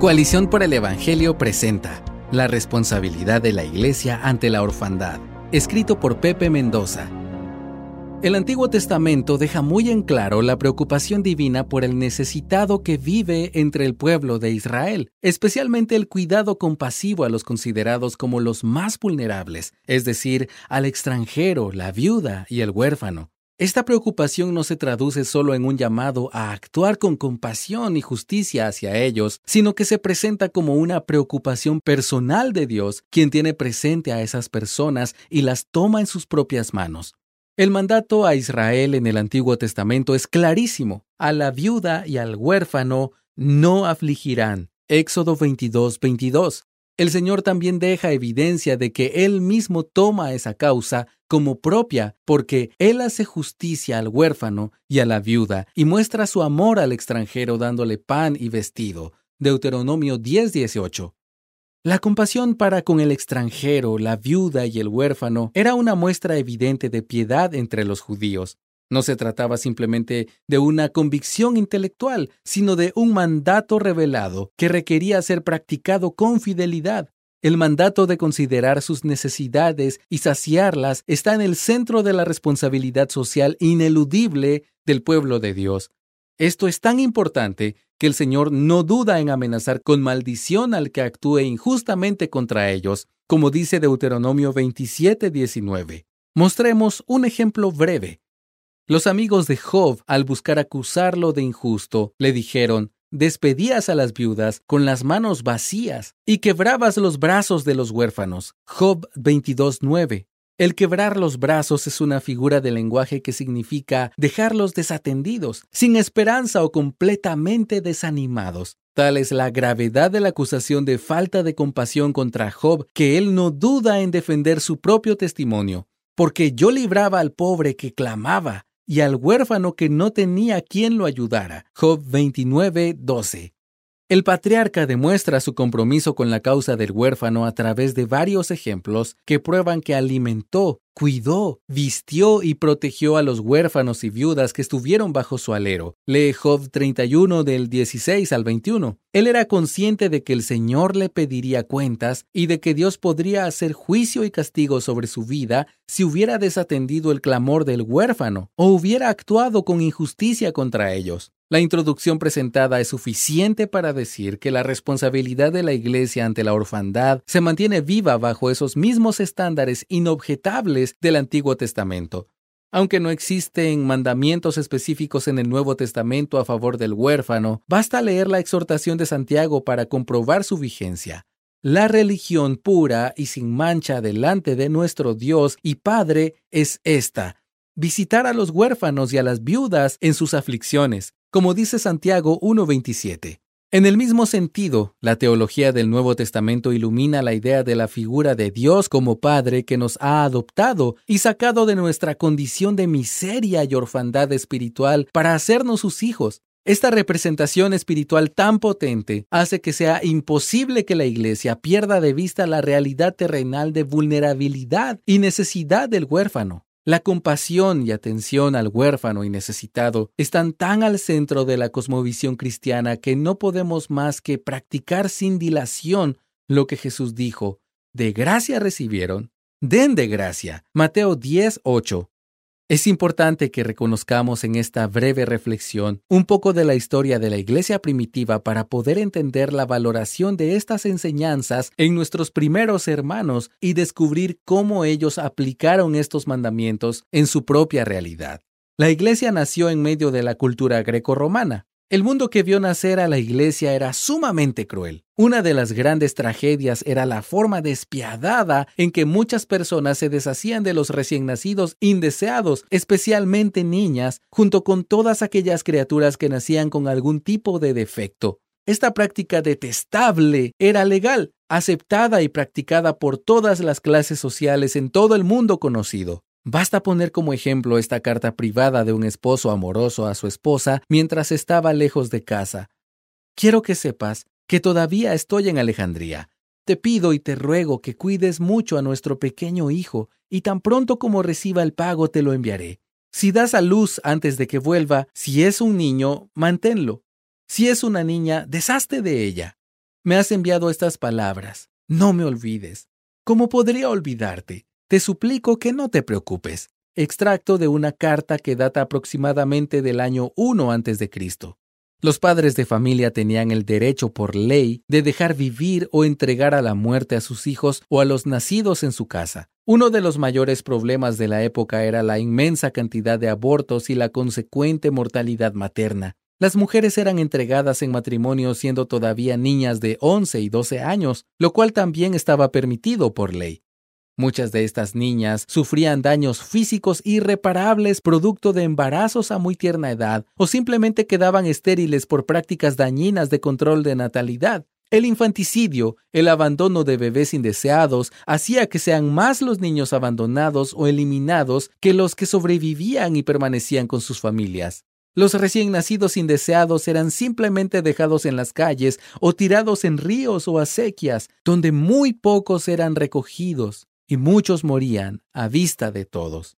Coalición por el Evangelio presenta La responsabilidad de la Iglesia ante la orfandad, escrito por Pepe Mendoza. El Antiguo Testamento deja muy en claro la preocupación divina por el necesitado que vive entre el pueblo de Israel, especialmente el cuidado compasivo a los considerados como los más vulnerables, es decir, al extranjero, la viuda y el huérfano. Esta preocupación no se traduce solo en un llamado a actuar con compasión y justicia hacia ellos, sino que se presenta como una preocupación personal de Dios, quien tiene presente a esas personas y las toma en sus propias manos. El mandato a Israel en el Antiguo Testamento es clarísimo. A la viuda y al huérfano no afligirán. Éxodo 22, 22. El Señor también deja evidencia de que Él mismo toma esa causa como propia, porque Él hace justicia al huérfano y a la viuda y muestra su amor al extranjero dándole pan y vestido. Deuteronomio 10:18. La compasión para con el extranjero, la viuda y el huérfano era una muestra evidente de piedad entre los judíos. No se trataba simplemente de una convicción intelectual, sino de un mandato revelado que requería ser practicado con fidelidad. El mandato de considerar sus necesidades y saciarlas está en el centro de la responsabilidad social ineludible del pueblo de Dios. Esto es tan importante que el Señor no duda en amenazar con maldición al que actúe injustamente contra ellos, como dice Deuteronomio 27:19. Mostremos un ejemplo breve. Los amigos de Job, al buscar acusarlo de injusto, le dijeron, despedías a las viudas con las manos vacías y quebrabas los brazos de los huérfanos. Job 22.9. El quebrar los brazos es una figura de lenguaje que significa dejarlos desatendidos, sin esperanza o completamente desanimados. Tal es la gravedad de la acusación de falta de compasión contra Job que él no duda en defender su propio testimonio. Porque yo libraba al pobre que clamaba, y al huérfano que no tenía quien lo ayudara. Job 29, 12. El patriarca demuestra su compromiso con la causa del huérfano a través de varios ejemplos que prueban que alimentó, cuidó, vistió y protegió a los huérfanos y viudas que estuvieron bajo su alero. Lee Job 31 del 16 al 21. Él era consciente de que el Señor le pediría cuentas y de que Dios podría hacer juicio y castigo sobre su vida si hubiera desatendido el clamor del huérfano o hubiera actuado con injusticia contra ellos. La introducción presentada es suficiente para decir que la responsabilidad de la Iglesia ante la orfandad se mantiene viva bajo esos mismos estándares inobjetables del Antiguo Testamento. Aunque no existen mandamientos específicos en el Nuevo Testamento a favor del huérfano, basta leer la exhortación de Santiago para comprobar su vigencia. La religión pura y sin mancha delante de nuestro Dios y Padre es esta, visitar a los huérfanos y a las viudas en sus aflicciones, como dice Santiago 1.27. En el mismo sentido, la teología del Nuevo Testamento ilumina la idea de la figura de Dios como Padre que nos ha adoptado y sacado de nuestra condición de miseria y orfandad espiritual para hacernos sus hijos. Esta representación espiritual tan potente hace que sea imposible que la Iglesia pierda de vista la realidad terrenal de vulnerabilidad y necesidad del huérfano. La compasión y atención al huérfano y necesitado están tan al centro de la cosmovisión cristiana que no podemos más que practicar sin dilación lo que Jesús dijo, de gracia recibieron, den de gracia. Mateo 10, 8. Es importante que reconozcamos en esta breve reflexión un poco de la historia de la iglesia primitiva para poder entender la valoración de estas enseñanzas en nuestros primeros hermanos y descubrir cómo ellos aplicaron estos mandamientos en su propia realidad. La iglesia nació en medio de la cultura greco-romana. El mundo que vio nacer a la iglesia era sumamente cruel. Una de las grandes tragedias era la forma despiadada en que muchas personas se deshacían de los recién nacidos indeseados, especialmente niñas, junto con todas aquellas criaturas que nacían con algún tipo de defecto. Esta práctica detestable era legal, aceptada y practicada por todas las clases sociales en todo el mundo conocido. Basta poner como ejemplo esta carta privada de un esposo amoroso a su esposa mientras estaba lejos de casa. Quiero que sepas que todavía estoy en Alejandría. Te pido y te ruego que cuides mucho a nuestro pequeño hijo, y tan pronto como reciba el pago te lo enviaré. Si das a luz antes de que vuelva, si es un niño, manténlo. Si es una niña, deshazte de ella. Me has enviado estas palabras. No me olvides. ¿Cómo podría olvidarte? Te suplico que no te preocupes. Extracto de una carta que data aproximadamente del año 1 a.C. Los padres de familia tenían el derecho por ley de dejar vivir o entregar a la muerte a sus hijos o a los nacidos en su casa. Uno de los mayores problemas de la época era la inmensa cantidad de abortos y la consecuente mortalidad materna. Las mujeres eran entregadas en matrimonio siendo todavía niñas de 11 y 12 años, lo cual también estaba permitido por ley. Muchas de estas niñas sufrían daños físicos irreparables producto de embarazos a muy tierna edad o simplemente quedaban estériles por prácticas dañinas de control de natalidad. El infanticidio, el abandono de bebés indeseados, hacía que sean más los niños abandonados o eliminados que los que sobrevivían y permanecían con sus familias. Los recién nacidos indeseados eran simplemente dejados en las calles o tirados en ríos o acequias, donde muy pocos eran recogidos y muchos morían a vista de todos.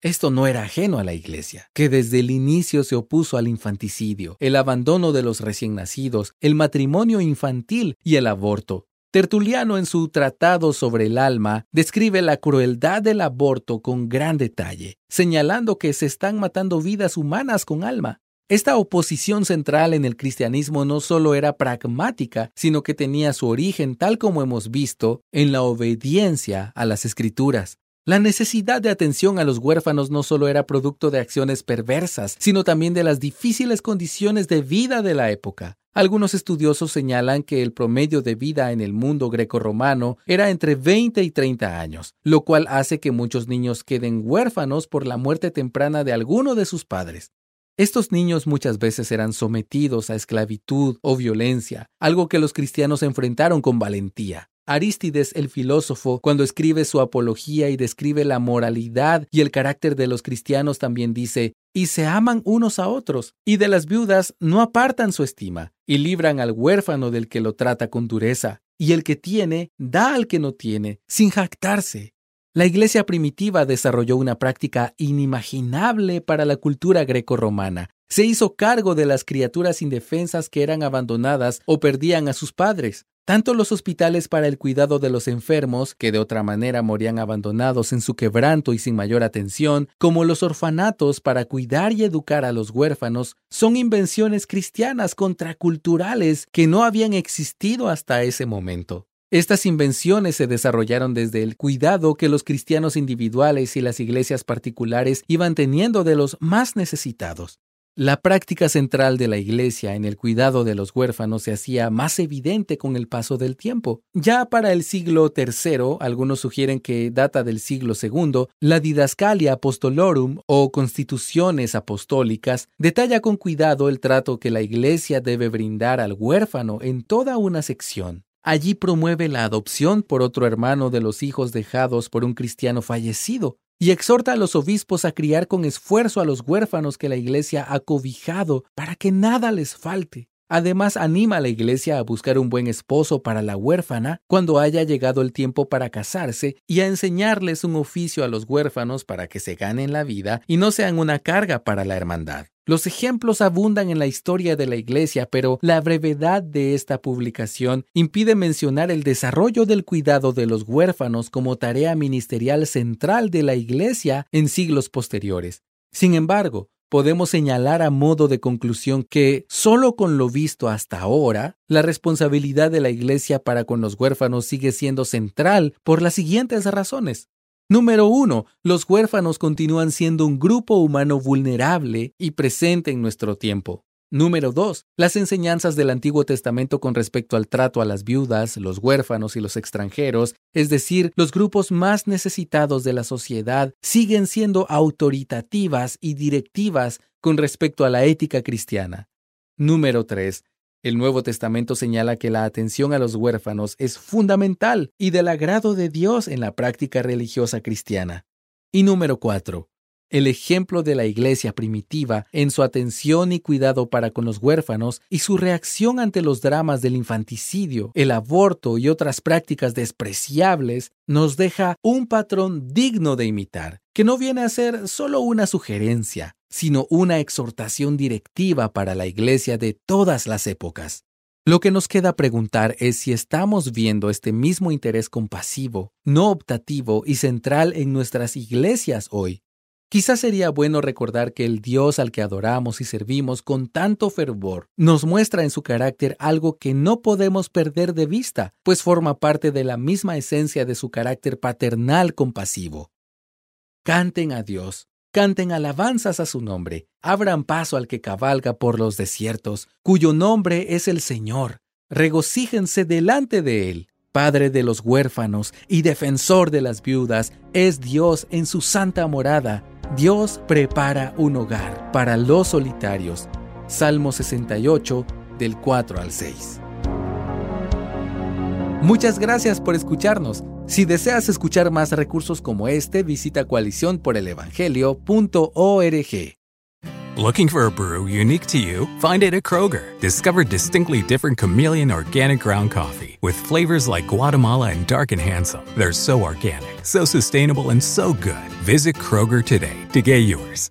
Esto no era ajeno a la Iglesia, que desde el inicio se opuso al infanticidio, el abandono de los recién nacidos, el matrimonio infantil y el aborto. Tertuliano en su Tratado sobre el alma describe la crueldad del aborto con gran detalle, señalando que se están matando vidas humanas con alma. Esta oposición central en el cristianismo no solo era pragmática, sino que tenía su origen, tal como hemos visto, en la obediencia a las escrituras. La necesidad de atención a los huérfanos no solo era producto de acciones perversas, sino también de las difíciles condiciones de vida de la época. Algunos estudiosos señalan que el promedio de vida en el mundo greco-romano era entre 20 y 30 años, lo cual hace que muchos niños queden huérfanos por la muerte temprana de alguno de sus padres. Estos niños muchas veces eran sometidos a esclavitud o violencia, algo que los cristianos enfrentaron con valentía. Arístides el filósofo, cuando escribe su apología y describe la moralidad y el carácter de los cristianos, también dice, y se aman unos a otros, y de las viudas no apartan su estima, y libran al huérfano del que lo trata con dureza, y el que tiene da al que no tiene, sin jactarse, la iglesia primitiva desarrolló una práctica inimaginable para la cultura greco-romana. Se hizo cargo de las criaturas indefensas que eran abandonadas o perdían a sus padres. Tanto los hospitales para el cuidado de los enfermos, que de otra manera morían abandonados en su quebranto y sin mayor atención, como los orfanatos para cuidar y educar a los huérfanos, son invenciones cristianas contraculturales que no habían existido hasta ese momento. Estas invenciones se desarrollaron desde el cuidado que los cristianos individuales y las iglesias particulares iban teniendo de los más necesitados. La práctica central de la Iglesia en el cuidado de los huérfanos se hacía más evidente con el paso del tiempo. Ya para el siglo III, algunos sugieren que data del siglo II, la Didascalia Apostolorum o Constituciones Apostólicas detalla con cuidado el trato que la Iglesia debe brindar al huérfano en toda una sección. Allí promueve la adopción por otro hermano de los hijos dejados por un cristiano fallecido y exhorta a los obispos a criar con esfuerzo a los huérfanos que la iglesia ha cobijado para que nada les falte. Además, anima a la iglesia a buscar un buen esposo para la huérfana cuando haya llegado el tiempo para casarse y a enseñarles un oficio a los huérfanos para que se ganen la vida y no sean una carga para la hermandad. Los ejemplos abundan en la historia de la Iglesia, pero la brevedad de esta publicación impide mencionar el desarrollo del cuidado de los huérfanos como tarea ministerial central de la Iglesia en siglos posteriores. Sin embargo, podemos señalar a modo de conclusión que, solo con lo visto hasta ahora, la responsabilidad de la Iglesia para con los huérfanos sigue siendo central por las siguientes razones. Número uno, los huérfanos continúan siendo un grupo humano vulnerable y presente en nuestro tiempo. Número 2. Las enseñanzas del Antiguo Testamento con respecto al trato a las viudas, los huérfanos y los extranjeros, es decir, los grupos más necesitados de la sociedad, siguen siendo autoritativas y directivas con respecto a la ética cristiana. Número 3. El Nuevo Testamento señala que la atención a los huérfanos es fundamental y del agrado de Dios en la práctica religiosa cristiana. Y número 4. El ejemplo de la iglesia primitiva en su atención y cuidado para con los huérfanos y su reacción ante los dramas del infanticidio, el aborto y otras prácticas despreciables nos deja un patrón digno de imitar, que no viene a ser solo una sugerencia, sino una exhortación directiva para la iglesia de todas las épocas. Lo que nos queda preguntar es si estamos viendo este mismo interés compasivo, no optativo y central en nuestras iglesias hoy. Quizás sería bueno recordar que el Dios al que adoramos y servimos con tanto fervor nos muestra en su carácter algo que no podemos perder de vista, pues forma parte de la misma esencia de su carácter paternal compasivo. Canten a Dios, canten alabanzas a su nombre, abran paso al que cabalga por los desiertos, cuyo nombre es el Señor, regocíjense delante de él. Padre de los huérfanos y defensor de las viudas, es Dios en su santa morada. Dios prepara un hogar para los solitarios. Salmo 68, del 4 al 6. Muchas gracias por escucharnos. Si deseas escuchar más recursos como este, visita coaliciónporelevangelio.org. Looking for a brew unique to you? Find it at Kroger. Discover distinctly different chameleon organic ground coffee with flavors like Guatemala and Dark and Handsome. They're so organic, so sustainable, and so good. Visit Kroger today to get yours.